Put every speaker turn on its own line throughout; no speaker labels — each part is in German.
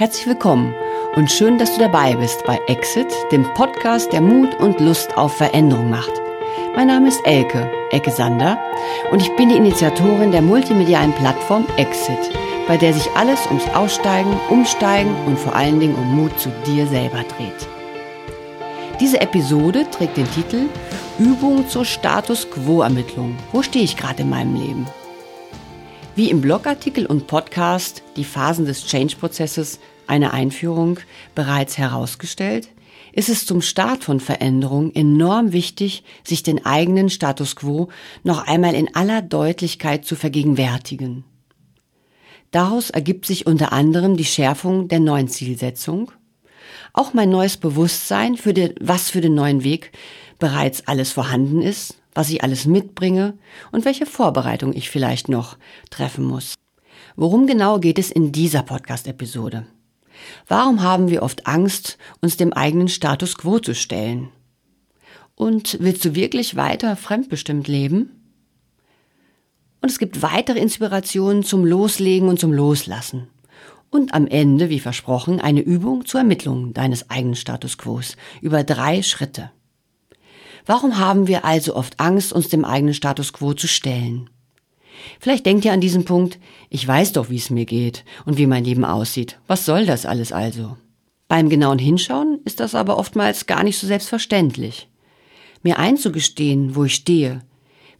Herzlich willkommen und schön, dass du dabei bist bei Exit, dem Podcast, der Mut und Lust auf Veränderung macht. Mein Name ist Elke, Elke Sander, und ich bin die Initiatorin der multimedialen Plattform Exit, bei der sich alles ums Aussteigen, Umsteigen und vor allen Dingen um Mut zu dir selber dreht. Diese Episode trägt den Titel Übung zur Status Quo-Ermittlung. Wo stehe ich gerade in meinem Leben? Wie im Blogartikel und Podcast die Phasen des Change-Prozesses eine Einführung bereits herausgestellt, ist es zum Start von Veränderung enorm wichtig, sich den eigenen Status quo noch einmal in aller Deutlichkeit zu vergegenwärtigen. Daraus ergibt sich unter anderem die Schärfung der neuen Zielsetzung, auch mein neues Bewusstsein für den, was für den neuen Weg bereits alles vorhanden ist, was ich alles mitbringe und welche Vorbereitung ich vielleicht noch treffen muss. Worum genau geht es in dieser Podcast-Episode? Warum haben wir oft Angst, uns dem eigenen Status quo zu stellen? Und willst du wirklich weiter fremdbestimmt leben? Und es gibt weitere Inspirationen zum Loslegen und zum Loslassen. Und am Ende, wie versprochen, eine Übung zur Ermittlung deines eigenen Status quos über drei Schritte. Warum haben wir also oft Angst, uns dem eigenen Status quo zu stellen? Vielleicht denkt ihr an diesen Punkt, ich weiß doch, wie es mir geht und wie mein Leben aussieht. Was soll das alles also? Beim genauen Hinschauen ist das aber oftmals gar nicht so selbstverständlich. Mir einzugestehen, wo ich stehe,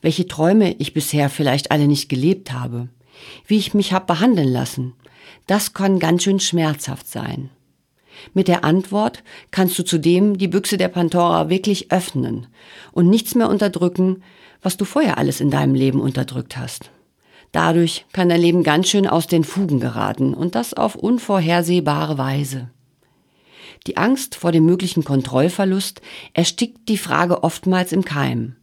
welche Träume ich bisher vielleicht alle nicht gelebt habe, wie ich mich hab behandeln lassen, das kann ganz schön schmerzhaft sein. Mit der Antwort kannst du zudem die Büchse der Pandora wirklich öffnen und nichts mehr unterdrücken, was du vorher alles in deinem Leben unterdrückt hast. Dadurch kann dein Leben ganz schön aus den Fugen geraten und das auf unvorhersehbare Weise. Die Angst vor dem möglichen Kontrollverlust erstickt die Frage oftmals im Keim.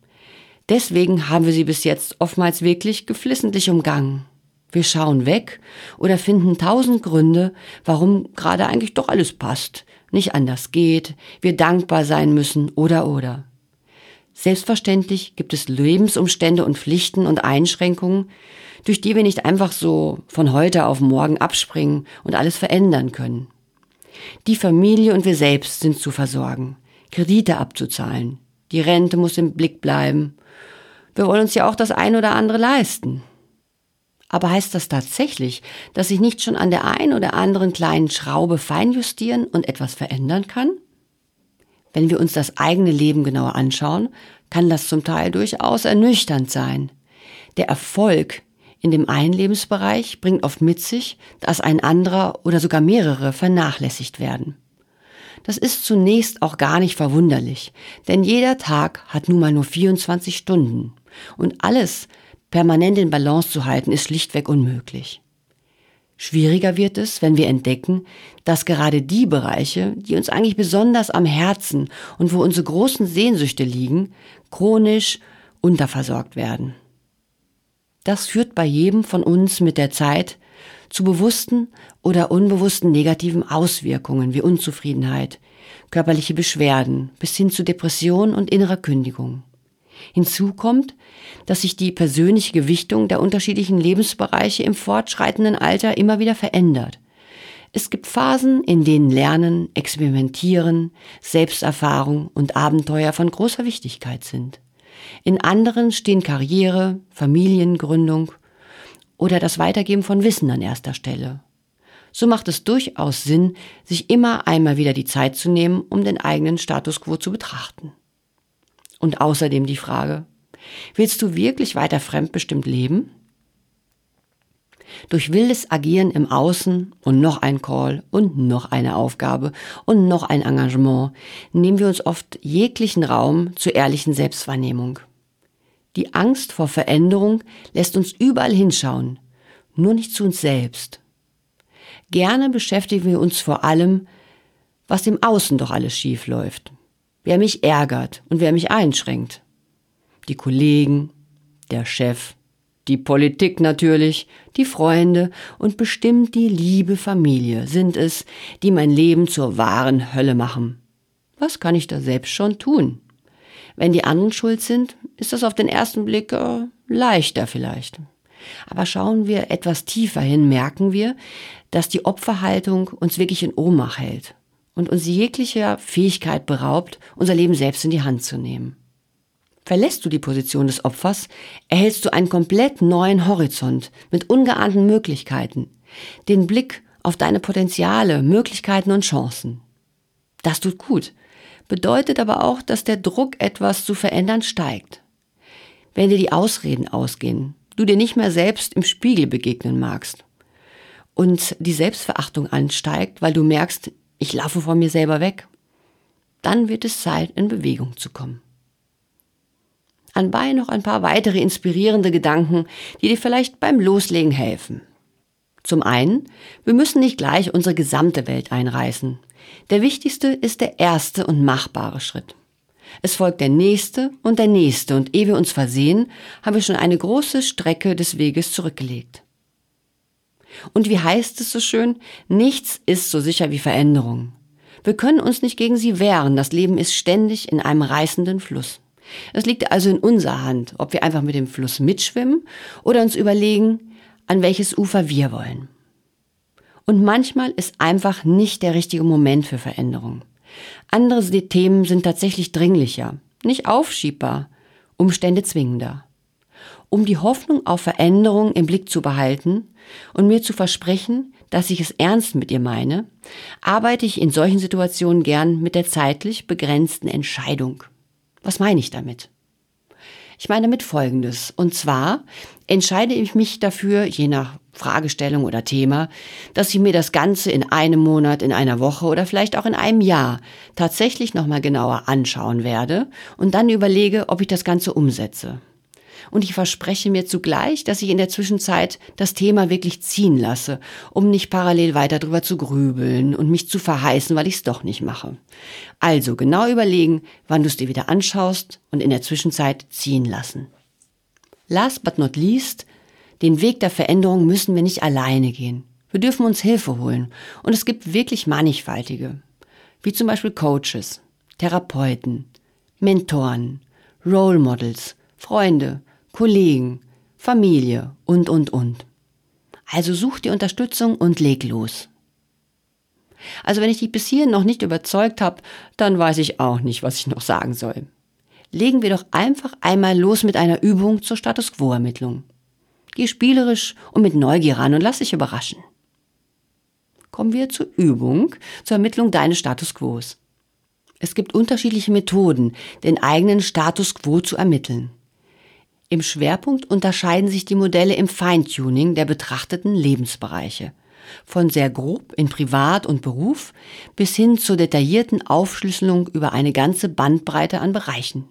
Deswegen haben wir sie bis jetzt oftmals wirklich geflissentlich umgangen. Wir schauen weg oder finden tausend Gründe, warum gerade eigentlich doch alles passt, nicht anders geht, wir dankbar sein müssen oder oder. Selbstverständlich gibt es Lebensumstände und Pflichten und Einschränkungen, durch die wir nicht einfach so von heute auf morgen abspringen und alles verändern können. Die Familie und wir selbst sind zu versorgen, Kredite abzuzahlen, die Rente muss im Blick bleiben. Wir wollen uns ja auch das ein oder andere leisten. Aber heißt das tatsächlich, dass ich nicht schon an der ein oder anderen kleinen Schraube feinjustieren und etwas verändern kann? Wenn wir uns das eigene Leben genauer anschauen, kann das zum Teil durchaus ernüchternd sein. Der Erfolg in dem einen Lebensbereich bringt oft mit sich, dass ein anderer oder sogar mehrere vernachlässigt werden. Das ist zunächst auch gar nicht verwunderlich, denn jeder Tag hat nun mal nur 24 Stunden und alles permanent in Balance zu halten ist schlichtweg unmöglich. Schwieriger wird es, wenn wir entdecken, dass gerade die Bereiche, die uns eigentlich besonders am Herzen und wo unsere großen Sehnsüchte liegen, chronisch unterversorgt werden. Das führt bei jedem von uns mit der Zeit zu bewussten oder unbewussten negativen Auswirkungen wie Unzufriedenheit, körperliche Beschwerden bis hin zu Depression und innerer Kündigung. Hinzu kommt, dass sich die persönliche Gewichtung der unterschiedlichen Lebensbereiche im fortschreitenden Alter immer wieder verändert. Es gibt Phasen, in denen Lernen, Experimentieren, Selbsterfahrung und Abenteuer von großer Wichtigkeit sind. In anderen stehen Karriere, Familiengründung oder das Weitergeben von Wissen an erster Stelle. So macht es durchaus Sinn, sich immer einmal wieder die Zeit zu nehmen, um den eigenen Status quo zu betrachten. Und außerdem die Frage, willst du wirklich weiter fremdbestimmt leben? Durch wildes Agieren im Außen und noch ein Call und noch eine Aufgabe und noch ein Engagement nehmen wir uns oft jeglichen Raum zur ehrlichen Selbstwahrnehmung. Die Angst vor Veränderung lässt uns überall hinschauen, nur nicht zu uns selbst. Gerne beschäftigen wir uns vor allem, was im Außen doch alles schief läuft wer mich ärgert und wer mich einschränkt. Die Kollegen, der Chef, die Politik natürlich, die Freunde und bestimmt die liebe Familie sind es, die mein Leben zur wahren Hölle machen. Was kann ich da selbst schon tun? Wenn die anderen schuld sind, ist das auf den ersten Blick äh, leichter vielleicht. Aber schauen wir etwas tiefer hin, merken wir, dass die Opferhaltung uns wirklich in Ohnmacht hält und uns jeglicher Fähigkeit beraubt, unser Leben selbst in die Hand zu nehmen. Verlässt du die Position des Opfers, erhältst du einen komplett neuen Horizont mit ungeahnten Möglichkeiten, den Blick auf deine Potenziale, Möglichkeiten und Chancen. Das tut gut, bedeutet aber auch, dass der Druck, etwas zu verändern, steigt. Wenn dir die Ausreden ausgehen, du dir nicht mehr selbst im Spiegel begegnen magst und die Selbstverachtung ansteigt, weil du merkst, ich laufe von mir selber weg, dann wird es Zeit, in Bewegung zu kommen anbei noch ein paar weitere inspirierende Gedanken, die dir vielleicht beim Loslegen helfen. Zum einen, wir müssen nicht gleich unsere gesamte Welt einreißen. Der wichtigste ist der erste und machbare Schritt. Es folgt der nächste und der nächste und ehe wir uns versehen, haben wir schon eine große Strecke des Weges zurückgelegt. Und wie heißt es so schön, nichts ist so sicher wie Veränderung. Wir können uns nicht gegen sie wehren, das Leben ist ständig in einem reißenden Fluss. Es liegt also in unserer Hand, ob wir einfach mit dem Fluss mitschwimmen oder uns überlegen, an welches Ufer wir wollen. Und manchmal ist einfach nicht der richtige Moment für Veränderung. Andere Themen sind tatsächlich dringlicher, nicht aufschiebbar, Umstände zwingender. Um die Hoffnung auf Veränderung im Blick zu behalten und mir zu versprechen, dass ich es ernst mit ihr meine, arbeite ich in solchen Situationen gern mit der zeitlich begrenzten Entscheidung. Was meine ich damit? Ich meine damit Folgendes. Und zwar entscheide ich mich dafür, je nach Fragestellung oder Thema, dass ich mir das Ganze in einem Monat, in einer Woche oder vielleicht auch in einem Jahr tatsächlich nochmal genauer anschauen werde und dann überlege, ob ich das Ganze umsetze und ich verspreche mir zugleich, dass ich in der Zwischenzeit das Thema wirklich ziehen lasse, um nicht parallel weiter drüber zu grübeln und mich zu verheißen, weil ich es doch nicht mache. Also genau überlegen, wann du es dir wieder anschaust und in der Zwischenzeit ziehen lassen. Last but not least, den Weg der Veränderung müssen wir nicht alleine gehen. Wir dürfen uns Hilfe holen und es gibt wirklich mannigfaltige, wie zum Beispiel Coaches, Therapeuten, Mentoren, Role Models, Freunde, Kollegen, Familie und, und, und. Also such die Unterstützung und leg los. Also wenn ich dich bis hierhin noch nicht überzeugt habe, dann weiß ich auch nicht, was ich noch sagen soll. Legen wir doch einfach einmal los mit einer Übung zur Status Quo-Ermittlung. Geh spielerisch und mit Neugier ran und lass dich überraschen. Kommen wir zur Übung zur Ermittlung deines Status Quos. Es gibt unterschiedliche Methoden, den eigenen Status Quo zu ermitteln. Im Schwerpunkt unterscheiden sich die Modelle im Feintuning der betrachteten Lebensbereiche. Von sehr grob in Privat und Beruf bis hin zur detaillierten Aufschlüsselung über eine ganze Bandbreite an Bereichen.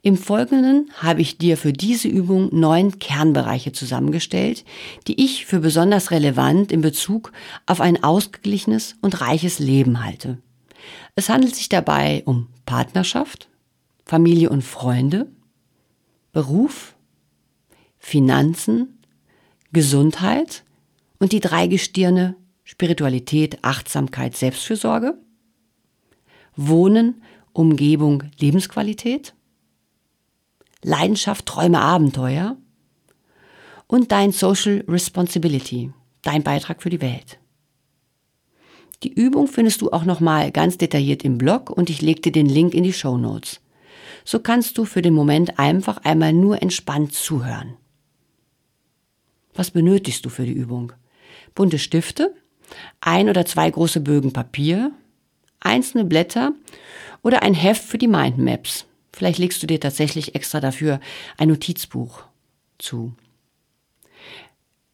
Im Folgenden habe ich dir für diese Übung neun Kernbereiche zusammengestellt, die ich für besonders relevant in Bezug auf ein ausgeglichenes und reiches Leben halte. Es handelt sich dabei um Partnerschaft, Familie und Freunde, Beruf, Finanzen, Gesundheit und die drei Gestirne Spiritualität, Achtsamkeit, Selbstfürsorge, Wohnen, Umgebung, Lebensqualität, Leidenschaft, Träume, Abenteuer und dein Social Responsibility, dein Beitrag für die Welt. Die Übung findest du auch nochmal ganz detailliert im Blog und ich leg dir den Link in die Show Notes so kannst du für den Moment einfach einmal nur entspannt zuhören. Was benötigst du für die Übung? Bunte Stifte, ein oder zwei große Bögen Papier, einzelne Blätter oder ein Heft für die Mindmaps. Vielleicht legst du dir tatsächlich extra dafür ein Notizbuch zu.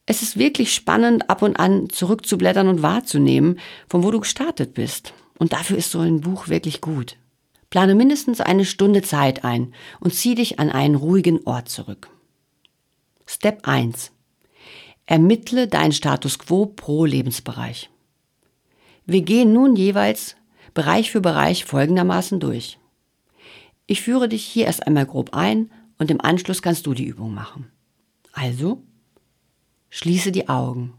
Es ist wirklich spannend, ab und an zurückzublättern und wahrzunehmen, von wo du gestartet bist. Und dafür ist so ein Buch wirklich gut. Plane mindestens eine Stunde Zeit ein und zieh dich an einen ruhigen Ort zurück. Step 1. Ermittle deinen Status quo pro Lebensbereich. Wir gehen nun jeweils Bereich für Bereich folgendermaßen durch. Ich führe dich hier erst einmal grob ein und im Anschluss kannst du die Übung machen. Also, schließe die Augen.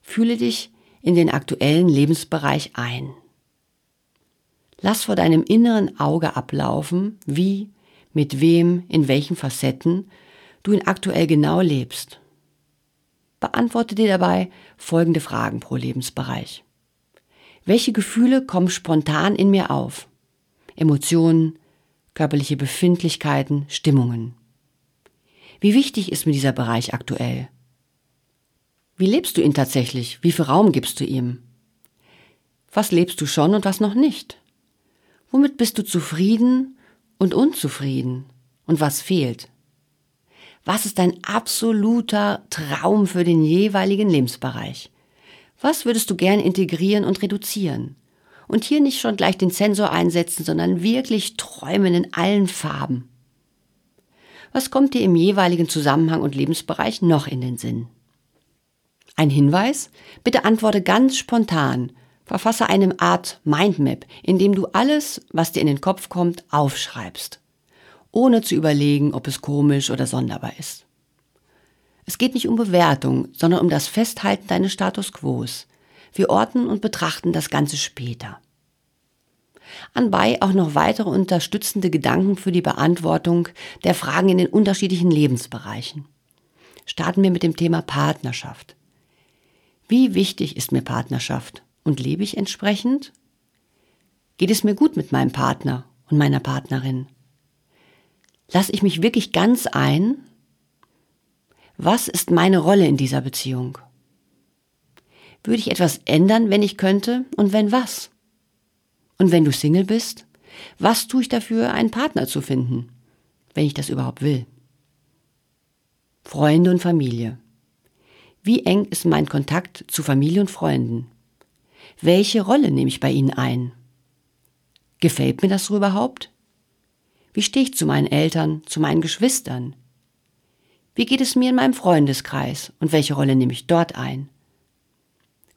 Fühle dich in den aktuellen Lebensbereich ein. Lass vor deinem inneren Auge ablaufen, wie, mit wem, in welchen Facetten du ihn aktuell genau lebst. Beantworte dir dabei folgende Fragen pro Lebensbereich. Welche Gefühle kommen spontan in mir auf? Emotionen, körperliche Befindlichkeiten, Stimmungen. Wie wichtig ist mir dieser Bereich aktuell? Wie lebst du ihn tatsächlich? Wie viel Raum gibst du ihm? Was lebst du schon und was noch nicht? Womit bist du zufrieden und unzufrieden? Und was fehlt? Was ist dein absoluter Traum für den jeweiligen Lebensbereich? Was würdest du gern integrieren und reduzieren? Und hier nicht schon gleich den Sensor einsetzen, sondern wirklich träumen in allen Farben. Was kommt dir im jeweiligen Zusammenhang und Lebensbereich noch in den Sinn? Ein Hinweis? Bitte antworte ganz spontan. Verfasse eine Art Mindmap, in dem du alles, was dir in den Kopf kommt, aufschreibst, ohne zu überlegen, ob es komisch oder sonderbar ist. Es geht nicht um Bewertung, sondern um das Festhalten deines Status quos. Wir ordnen und betrachten das Ganze später. Anbei auch noch weitere unterstützende Gedanken für die Beantwortung der Fragen in den unterschiedlichen Lebensbereichen. Starten wir mit dem Thema Partnerschaft. Wie wichtig ist mir Partnerschaft und lebe ich entsprechend? Geht es mir gut mit meinem Partner und meiner Partnerin? Lasse ich mich wirklich ganz ein? Was ist meine Rolle in dieser Beziehung? Würde ich etwas ändern, wenn ich könnte? Und wenn was? Und wenn du Single bist, was tue ich dafür, einen Partner zu finden, wenn ich das überhaupt will? Freunde und Familie. Wie eng ist mein Kontakt zu Familie und Freunden? Welche Rolle nehme ich bei ihnen ein? Gefällt mir das so überhaupt? Wie stehe ich zu meinen Eltern, zu meinen Geschwistern? Wie geht es mir in meinem Freundeskreis und welche Rolle nehme ich dort ein?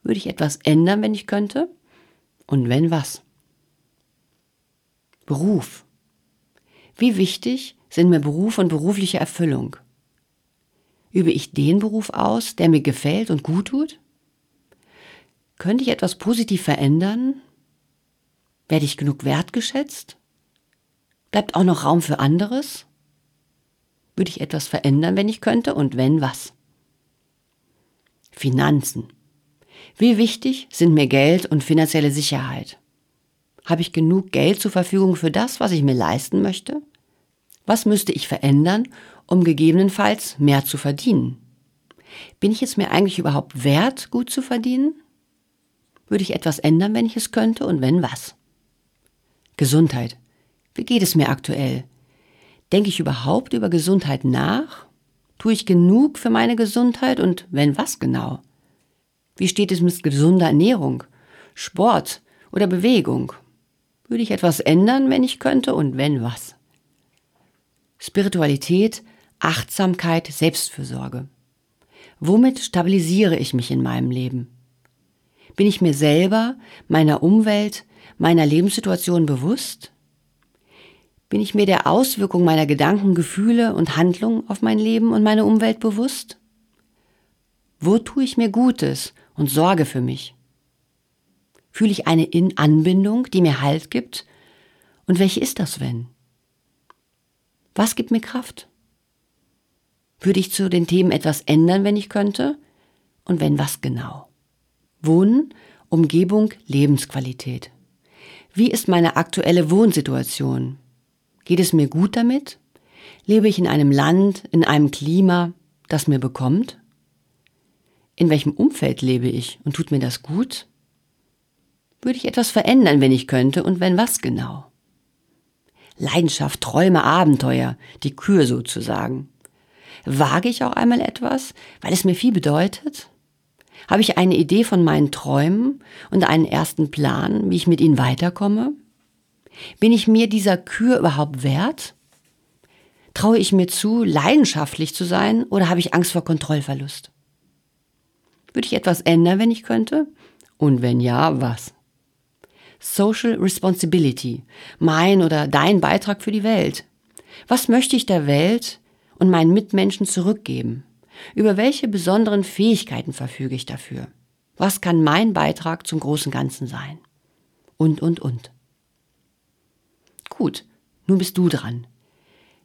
Würde ich etwas ändern, wenn ich könnte? Und wenn was? Beruf. Wie wichtig sind mir Beruf und berufliche Erfüllung? Übe ich den Beruf aus, der mir gefällt und gut tut? Könnte ich etwas positiv verändern? Werde ich genug wertgeschätzt? Bleibt auch noch Raum für anderes? Würde ich etwas verändern, wenn ich könnte? Und wenn was? Finanzen. Wie wichtig sind mir Geld und finanzielle Sicherheit? Habe ich genug Geld zur Verfügung für das, was ich mir leisten möchte? Was müsste ich verändern, um gegebenenfalls mehr zu verdienen? Bin ich es mir eigentlich überhaupt wert, gut zu verdienen? Würde ich etwas ändern, wenn ich es könnte und wenn was? Gesundheit. Wie geht es mir aktuell? Denke ich überhaupt über Gesundheit nach? Tue ich genug für meine Gesundheit und wenn was genau? Wie steht es mit gesunder Ernährung, Sport oder Bewegung? Würde ich etwas ändern, wenn ich könnte und wenn was? Spiritualität, Achtsamkeit, Selbstfürsorge. Womit stabilisiere ich mich in meinem Leben? Bin ich mir selber, meiner Umwelt, meiner Lebenssituation bewusst? Bin ich mir der Auswirkung meiner Gedanken, Gefühle und Handlungen auf mein Leben und meine Umwelt bewusst? Wo tue ich mir Gutes und sorge für mich? Fühle ich eine In Anbindung, die mir Halt gibt? Und welche ist das, wenn? Was gibt mir Kraft? Würde ich zu den Themen etwas ändern, wenn ich könnte? Und wenn was genau? Wohnen, Umgebung, Lebensqualität. Wie ist meine aktuelle Wohnsituation? Geht es mir gut damit? Lebe ich in einem Land, in einem Klima, das mir bekommt? In welchem Umfeld lebe ich und tut mir das gut? Würde ich etwas verändern, wenn ich könnte und wenn was genau? Leidenschaft, Träume, Abenteuer, die Kür sozusagen. Wage ich auch einmal etwas, weil es mir viel bedeutet? Habe ich eine Idee von meinen Träumen und einen ersten Plan, wie ich mit ihnen weiterkomme? Bin ich mir dieser Kür überhaupt wert? Traue ich mir zu, leidenschaftlich zu sein oder habe ich Angst vor Kontrollverlust? Würde ich etwas ändern, wenn ich könnte? Und wenn ja, was? Social Responsibility, mein oder dein Beitrag für die Welt. Was möchte ich der Welt und meinen Mitmenschen zurückgeben? Über welche besonderen Fähigkeiten verfüge ich dafür? Was kann mein Beitrag zum großen Ganzen sein? Und, und, und. Gut, nun bist du dran.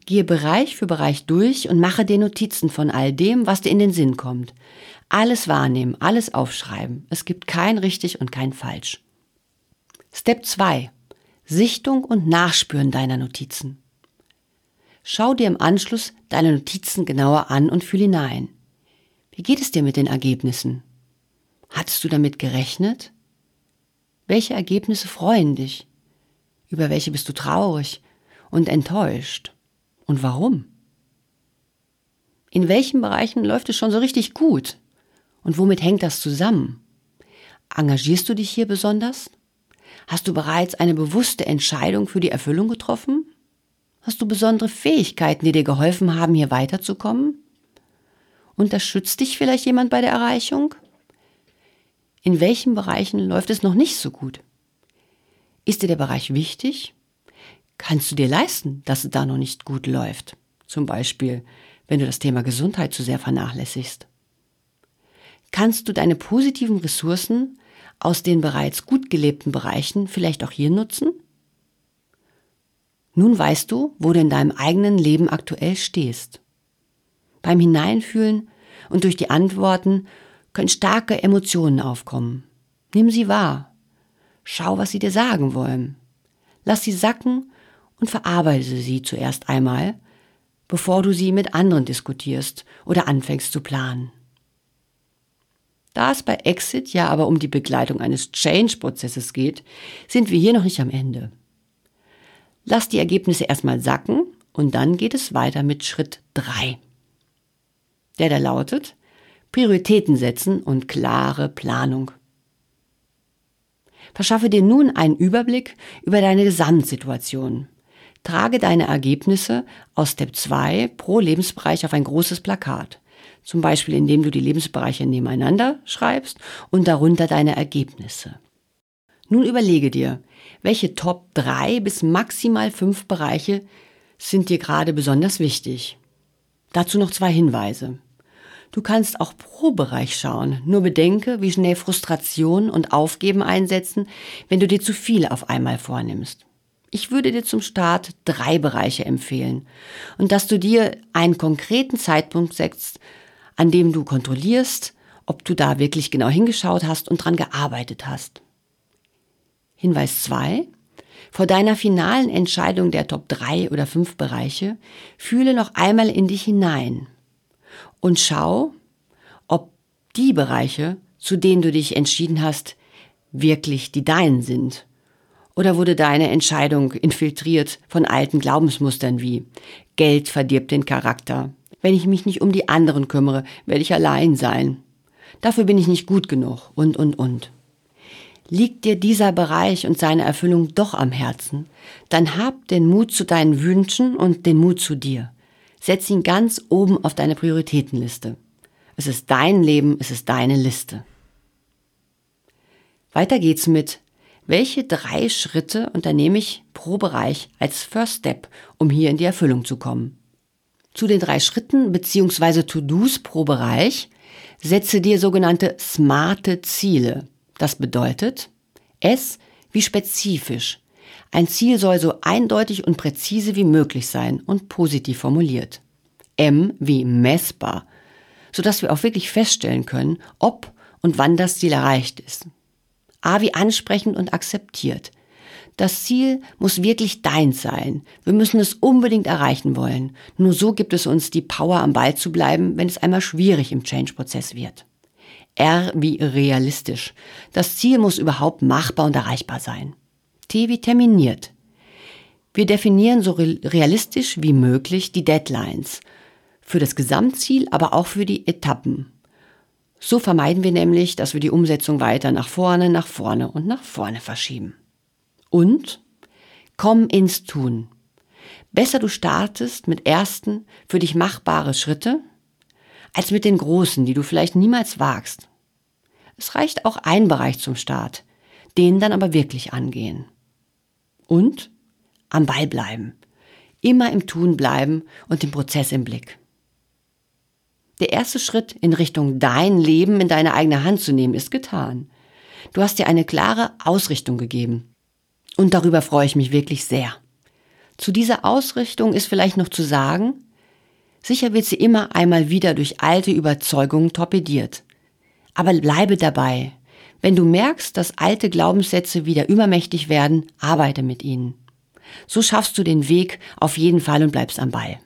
Gehe Bereich für Bereich durch und mache dir Notizen von all dem, was dir in den Sinn kommt. Alles wahrnehmen, alles aufschreiben. Es gibt kein richtig und kein falsch. Step 2. Sichtung und Nachspüren deiner Notizen. Schau dir im Anschluss deine Notizen genauer an und fühl hinein. Wie geht es dir mit den Ergebnissen? Hattest du damit gerechnet? Welche Ergebnisse freuen dich? Über welche bist du traurig und enttäuscht? Und warum? In welchen Bereichen läuft es schon so richtig gut? Und womit hängt das zusammen? Engagierst du dich hier besonders? Hast du bereits eine bewusste Entscheidung für die Erfüllung getroffen? Hast du besondere Fähigkeiten, die dir geholfen haben, hier weiterzukommen? Unterstützt dich vielleicht jemand bei der Erreichung? In welchen Bereichen läuft es noch nicht so gut? Ist dir der Bereich wichtig? Kannst du dir leisten, dass es da noch nicht gut läuft? Zum Beispiel, wenn du das Thema Gesundheit zu sehr vernachlässigst. Kannst du deine positiven Ressourcen aus den bereits gut gelebten Bereichen vielleicht auch hier nutzen? Nun weißt du, wo du in deinem eigenen Leben aktuell stehst. Beim Hineinfühlen und durch die Antworten können starke Emotionen aufkommen. Nimm sie wahr. Schau, was sie dir sagen wollen. Lass sie sacken und verarbeite sie zuerst einmal, bevor du sie mit anderen diskutierst oder anfängst zu planen. Da es bei Exit ja aber um die Begleitung eines Change-Prozesses geht, sind wir hier noch nicht am Ende. Lass die Ergebnisse erstmal sacken und dann geht es weiter mit Schritt 3. Der da lautet Prioritäten setzen und klare Planung. Verschaffe dir nun einen Überblick über deine Gesamtsituation. Trage deine Ergebnisse aus Step 2 pro Lebensbereich auf ein großes Plakat. Zum Beispiel indem du die Lebensbereiche nebeneinander schreibst und darunter deine Ergebnisse. Nun überlege dir, welche Top 3 bis maximal 5 Bereiche sind dir gerade besonders wichtig. Dazu noch zwei Hinweise. Du kannst auch pro Bereich schauen. Nur bedenke, wie schnell Frustration und Aufgeben einsetzen, wenn du dir zu viel auf einmal vornimmst. Ich würde dir zum Start drei Bereiche empfehlen und dass du dir einen konkreten Zeitpunkt setzt, an dem du kontrollierst, ob du da wirklich genau hingeschaut hast und dran gearbeitet hast. Hinweis 2. Vor deiner finalen Entscheidung der Top 3 oder 5 Bereiche fühle noch einmal in dich hinein und schau, ob die Bereiche, zu denen du dich entschieden hast, wirklich die deinen sind. Oder wurde deine Entscheidung infiltriert von alten Glaubensmustern wie Geld verdirbt den Charakter. Wenn ich mich nicht um die anderen kümmere, werde ich allein sein. Dafür bin ich nicht gut genug und, und, und. Liegt dir dieser Bereich und seine Erfüllung doch am Herzen, dann hab den Mut zu deinen Wünschen und den Mut zu dir. Setz ihn ganz oben auf deine Prioritätenliste. Es ist dein Leben, es ist deine Liste. Weiter geht's mit, welche drei Schritte unternehme ich pro Bereich als First Step, um hier in die Erfüllung zu kommen? Zu den drei Schritten bzw. To-Dos pro Bereich setze dir sogenannte smarte Ziele. Das bedeutet S wie spezifisch. Ein Ziel soll so eindeutig und präzise wie möglich sein und positiv formuliert. M wie messbar, sodass wir auch wirklich feststellen können, ob und wann das Ziel erreicht ist. A wie ansprechend und akzeptiert. Das Ziel muss wirklich dein sein. Wir müssen es unbedingt erreichen wollen. Nur so gibt es uns die Power, am Ball zu bleiben, wenn es einmal schwierig im Change-Prozess wird. R wie realistisch. Das Ziel muss überhaupt machbar und erreichbar sein. T wie terminiert. Wir definieren so realistisch wie möglich die Deadlines. Für das Gesamtziel, aber auch für die Etappen. So vermeiden wir nämlich, dass wir die Umsetzung weiter nach vorne, nach vorne und nach vorne verschieben. Und komm ins Tun. Besser du startest mit ersten, für dich machbare Schritte, als mit den großen, die du vielleicht niemals wagst. Es reicht auch ein Bereich zum Start, den dann aber wirklich angehen. Und am Ball bleiben, immer im Tun bleiben und den Prozess im Blick. Der erste Schritt in Richtung dein Leben in deine eigene Hand zu nehmen, ist getan. Du hast dir eine klare Ausrichtung gegeben. Und darüber freue ich mich wirklich sehr. Zu dieser Ausrichtung ist vielleicht noch zu sagen, sicher wird sie immer einmal wieder durch alte Überzeugungen torpediert. Aber bleibe dabei. Wenn du merkst, dass alte Glaubenssätze wieder übermächtig werden, arbeite mit ihnen. So schaffst du den Weg auf jeden Fall und bleibst am Ball.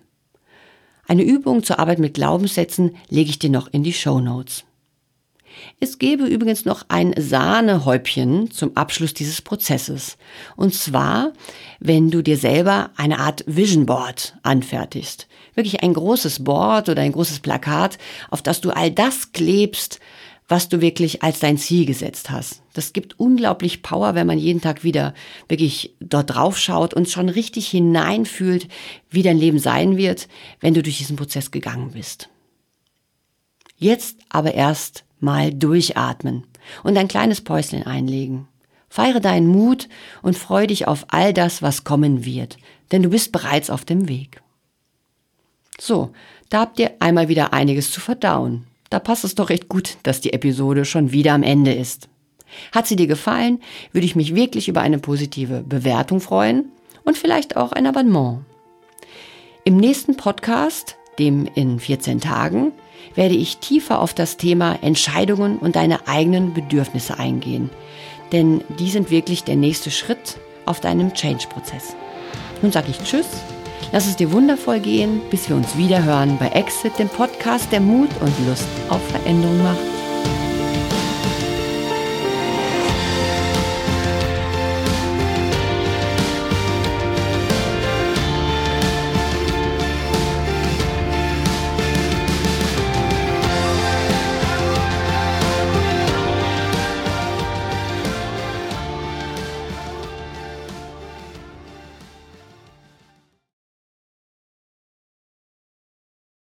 Eine Übung zur Arbeit mit Glaubenssätzen lege ich dir noch in die Show Notes. Es gäbe übrigens noch ein Sahnehäubchen zum Abschluss dieses Prozesses. Und zwar, wenn du dir selber eine Art Vision Board anfertigst. Wirklich ein großes Board oder ein großes Plakat, auf das du all das klebst, was du wirklich als dein Ziel gesetzt hast. Das gibt unglaublich Power, wenn man jeden Tag wieder wirklich dort drauf schaut und schon richtig hineinfühlt, wie dein Leben sein wird, wenn du durch diesen Prozess gegangen bist. Jetzt aber erst mal durchatmen und ein kleines Päuschen einlegen. Feiere deinen Mut und freu dich auf all das, was kommen wird, denn du bist bereits auf dem Weg. So, da habt ihr einmal wieder einiges zu verdauen. Da passt es doch recht gut, dass die Episode schon wieder am Ende ist. Hat sie dir gefallen, würde ich mich wirklich über eine positive Bewertung freuen und vielleicht auch ein Abonnement. Im nächsten Podcast, dem in 14 Tagen, werde ich tiefer auf das Thema Entscheidungen und deine eigenen Bedürfnisse eingehen. Denn die sind wirklich der nächste Schritt auf deinem Change-Prozess. Nun sage ich Tschüss Lass es dir wundervoll gehen, bis wir uns wieder hören bei Exit, dem Podcast, der Mut und Lust auf Veränderung macht.